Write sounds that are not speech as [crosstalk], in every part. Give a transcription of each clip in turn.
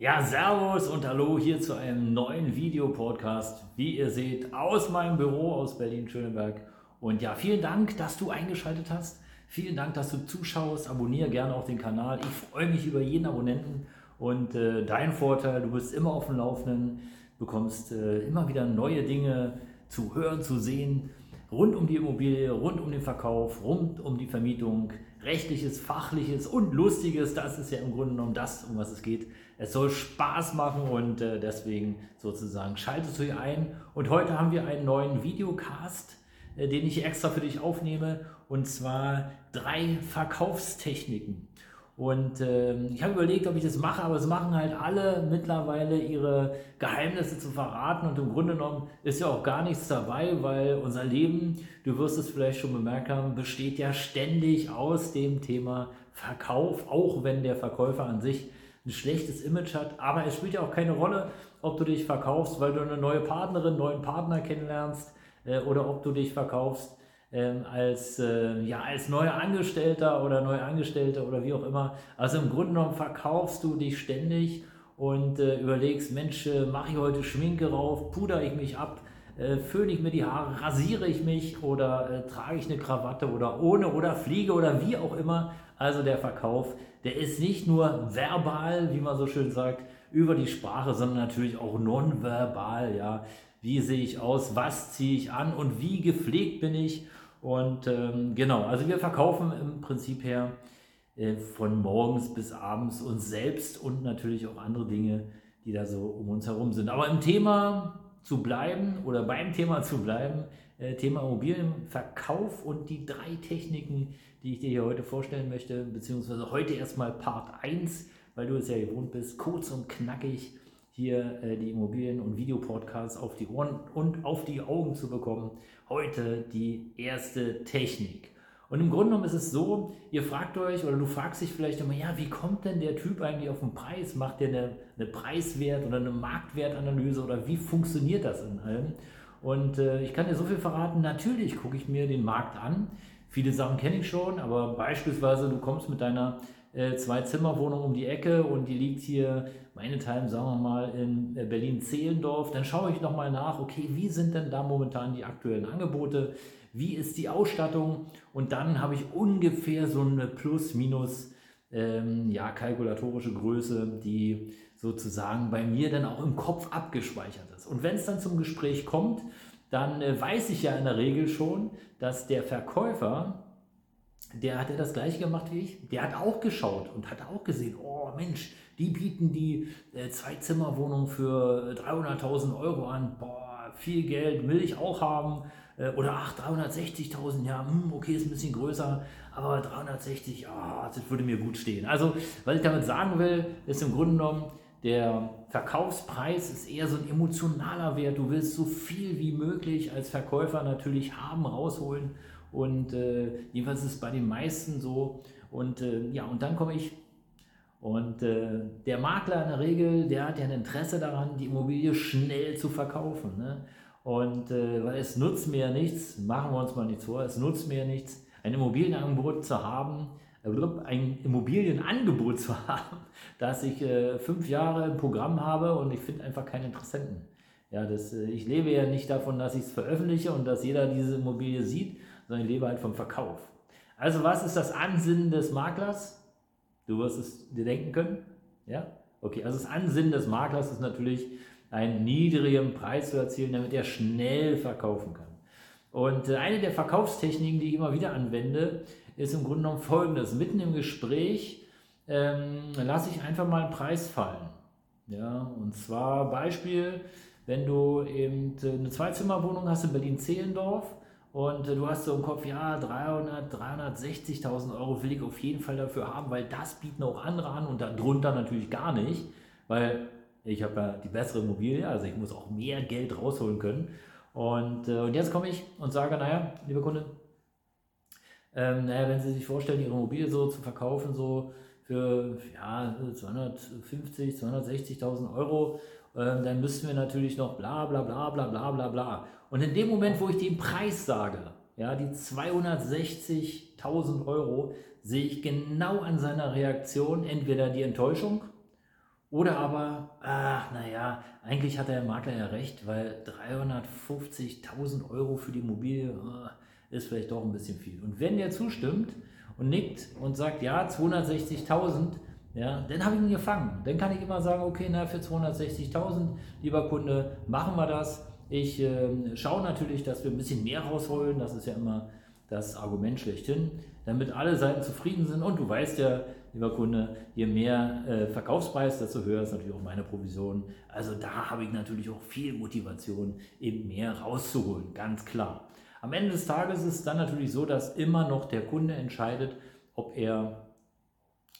Ja, Servus und Hallo hier zu einem neuen Videopodcast, wie ihr seht, aus meinem Büro aus Berlin-Schöneberg. Und ja, vielen Dank, dass du eingeschaltet hast. Vielen Dank, dass du zuschaust. Abonniere gerne auch den Kanal. Ich freue mich über jeden Abonnenten. Und äh, dein Vorteil, du bist immer auf dem Laufenden, bekommst äh, immer wieder neue Dinge zu hören, zu sehen, rund um die Immobilie, rund um den Verkauf, rund um die Vermietung, rechtliches, fachliches und lustiges. Das ist ja im Grunde genommen das, um was es geht. Es soll Spaß machen und äh, deswegen sozusagen schaltest du hier ein. Und heute haben wir einen neuen Videocast, äh, den ich extra für dich aufnehme. Und zwar drei Verkaufstechniken. Und äh, ich habe überlegt, ob ich das mache, aber es machen halt alle mittlerweile ihre Geheimnisse zu verraten. Und im Grunde genommen ist ja auch gar nichts dabei, weil unser Leben, du wirst es vielleicht schon bemerkt haben, besteht ja ständig aus dem Thema Verkauf, auch wenn der Verkäufer an sich ein schlechtes Image hat. Aber es spielt ja auch keine Rolle, ob du dich verkaufst, weil du eine neue Partnerin, neuen Partner kennenlernst äh, oder ob du dich verkaufst ähm, als, äh, ja, als neuer Angestellter oder neue Angestellte oder wie auch immer. Also im Grunde genommen verkaufst du dich ständig und äh, überlegst, Mensch, äh, mache ich heute Schminke rauf, puder ich mich ab, äh, föhne ich mir die Haare, rasiere ich mich oder äh, trage ich eine Krawatte oder ohne oder fliege oder wie auch immer. Also der Verkauf, der ist nicht nur verbal, wie man so schön sagt, über die Sprache, sondern natürlich auch nonverbal. Ja, wie sehe ich aus, was ziehe ich an und wie gepflegt bin ich. Und ähm, genau, also wir verkaufen im Prinzip her äh, von morgens bis abends uns selbst und natürlich auch andere Dinge, die da so um uns herum sind. Aber im Thema zu bleiben oder beim Thema zu bleiben, äh, Thema Immobilienverkauf und die drei Techniken, die ich dir hier heute vorstellen möchte, beziehungsweise heute erstmal Part 1, weil du es ja gewohnt bist, kurz und knackig hier äh, die Immobilien- und Videopodcasts auf die Ohren und auf die Augen zu bekommen. Heute die erste Technik. Und im Grunde genommen ist es so, ihr fragt euch oder du fragst dich vielleicht immer, ja, wie kommt denn der Typ eigentlich auf den Preis? Macht der eine, eine Preiswert- oder eine Marktwertanalyse oder wie funktioniert das in allem? Und äh, ich kann dir so viel verraten, natürlich gucke ich mir den Markt an. Viele Sachen kenne ich schon, aber beispielsweise du kommst mit deiner äh, Zwei-Zimmer-Wohnung um die Ecke und die liegt hier, meinethalben, sagen wir mal, in äh, Berlin-Zehlendorf. Dann schaue ich nochmal nach, okay, wie sind denn da momentan die aktuellen Angebote? Wie ist die Ausstattung? Und dann habe ich ungefähr so eine Plus-Minus- ähm, ja, kalkulatorische Größe, die sozusagen bei mir dann auch im Kopf abgespeichert ist. Und wenn es dann zum Gespräch kommt, dann äh, weiß ich ja in der Regel schon, dass der Verkäufer, der hat ja das gleiche gemacht wie ich, der hat auch geschaut und hat auch gesehen, oh Mensch, die bieten die äh, Zwei-Zimmer-Wohnung für 300.000 Euro an, boah, viel Geld will ich auch haben. Äh, oder ach, 360.000, ja, hm, okay, ist ein bisschen größer, aber 360, ah, das würde mir gut stehen. Also, was ich damit sagen will, ist im Grunde genommen, der Verkaufspreis ist eher so ein emotionaler Wert. Du willst so viel wie möglich als Verkäufer natürlich haben, rausholen. Und äh, jedenfalls ist es bei den meisten so. Und äh, ja, und dann komme ich. Und äh, der Makler in der Regel, der hat ja ein Interesse daran, die Immobilie schnell zu verkaufen. Ne? Und äh, weil es nutzt mir ja nichts, machen wir uns mal nichts vor, es nutzt mir ja nichts, ein Immobilienangebot zu haben, ein Immobilienangebot zu [laughs] haben, dass ich äh, fünf Jahre im Programm habe und ich finde einfach keine Interessenten. Ja, das, äh, ich lebe ja nicht davon, dass ich es veröffentliche und dass jeder diese Immobilie sieht, sondern ich lebe halt vom Verkauf. Also was ist das Ansinnen des Maklers? Du wirst es dir denken können. Ja? Okay, also das Ansinnen des Maklers ist natürlich, einen niedrigen Preis zu erzielen, damit er schnell verkaufen kann. Und äh, eine der Verkaufstechniken, die ich immer wieder anwende, ist im Grunde genommen folgendes. Mitten im Gespräch ähm, lasse ich einfach mal einen Preis fallen. Ja, und zwar Beispiel, wenn du eben eine Zweizimmerwohnung hast in Berlin-Zehlendorf und äh, du hast so im Kopf, ja, 300, 360.000 Euro will ich auf jeden Fall dafür haben, weil das bieten auch andere an und darunter natürlich gar nicht, weil ich habe ja die bessere Immobilie, also ich muss auch mehr Geld rausholen können. Und, äh, und jetzt komme ich und sage, naja, lieber Kunde, ähm, naja, wenn Sie sich vorstellen, Ihre Immobilie so zu verkaufen, so für ja, 250, 260.000 Euro, ähm, dann müssten wir natürlich noch bla bla bla bla bla bla bla. Und in dem Moment, wo ich den Preis sage, ja, die 260.000 Euro, sehe ich genau an seiner Reaktion entweder die Enttäuschung oder aber, ach naja, eigentlich hat der Makler ja recht, weil 350.000 Euro für die Immobilie äh, ist vielleicht doch ein bisschen viel. Und wenn der zustimmt und nickt und sagt, ja, 260.000, ja, dann habe ich ihn gefangen. Dann kann ich immer sagen, okay, na, für 260.000, lieber Kunde, machen wir das. Ich äh, schaue natürlich, dass wir ein bisschen mehr rausholen. Das ist ja immer das Argument schlechthin, damit alle Seiten zufrieden sind. Und du weißt ja, lieber Kunde, je mehr äh, Verkaufspreis, desto höher ist natürlich auch meine Provision. Also da habe ich natürlich auch viel Motivation, eben mehr rauszuholen, ganz klar. Am Ende des Tages ist es dann natürlich so, dass immer noch der Kunde entscheidet, ob er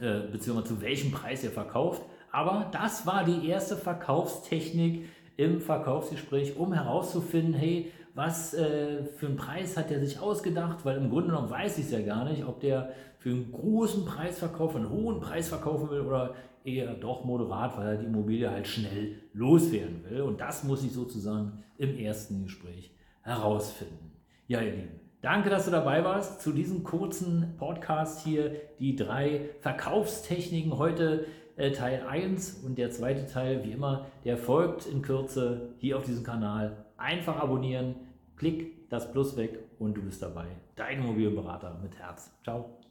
äh, beziehungsweise zu welchem Preis er verkauft. Aber das war die erste Verkaufstechnik im Verkaufsgespräch, um herauszufinden, hey, was äh, für einen Preis hat er sich ausgedacht, weil im Grunde genommen weiß ich es ja gar nicht, ob der für einen großen Preis verkaufen, einen hohen Preis verkaufen will oder eher doch moderat, weil er die Immobilie halt schnell loswerden will. Und das muss ich sozusagen im ersten Gespräch herausfinden. Ja, ihr Lieben, danke, dass du dabei warst zu diesem kurzen Podcast hier, die drei Verkaufstechniken heute. Äh, Teil 1 und der zweite Teil, wie immer, der folgt in Kürze hier auf diesem Kanal. Einfach abonnieren, klick das Plus weg und du bist dabei. Dein Immobilienberater mit Herz. Ciao.